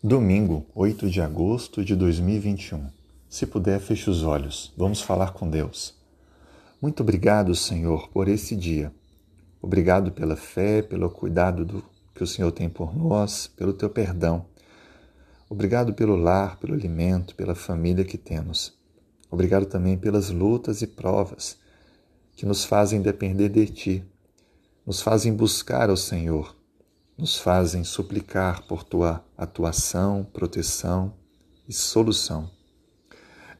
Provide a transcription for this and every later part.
Domingo, 8 de agosto de 2021. Se puder, feche os olhos. Vamos falar com Deus. Muito obrigado, Senhor, por esse dia. Obrigado pela fé, pelo cuidado do, que o Senhor tem por nós, pelo teu perdão. Obrigado pelo lar, pelo alimento, pela família que temos. Obrigado também pelas lutas e provas que nos fazem depender de ti, nos fazem buscar ao Senhor nos fazem suplicar por tua atuação, proteção e solução.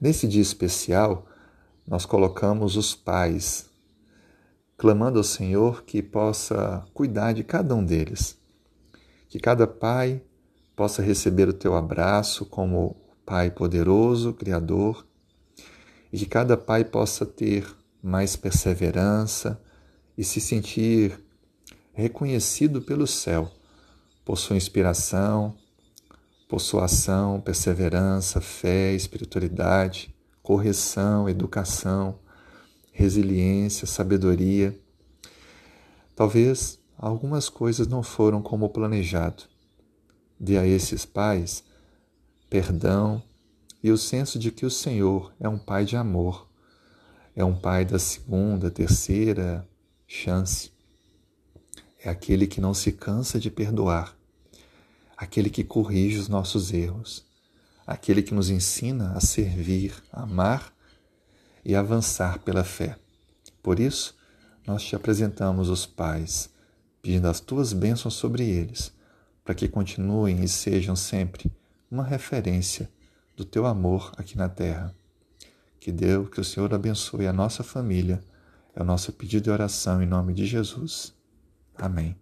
Nesse dia especial, nós colocamos os pais, clamando ao Senhor que possa cuidar de cada um deles, que cada pai possa receber o teu abraço como Pai poderoso, Criador, e que cada pai possa ter mais perseverança e se sentir reconhecido pelo céu por sua inspiração, por sua ação, perseverança, fé, espiritualidade, correção, educação, resiliência, sabedoria. Talvez algumas coisas não foram como planejado. Dê a esses pais perdão e o senso de que o Senhor é um pai de amor, é um pai da segunda, terceira chance é aquele que não se cansa de perdoar, aquele que corrige os nossos erros, aquele que nos ensina a servir, amar e avançar pela fé. Por isso, nós te apresentamos os pais, pedindo as tuas bênçãos sobre eles, para que continuem e sejam sempre uma referência do teu amor aqui na terra. Que Deus, que o Senhor abençoe a nossa família. É o nosso pedido de oração em nome de Jesus. Amém.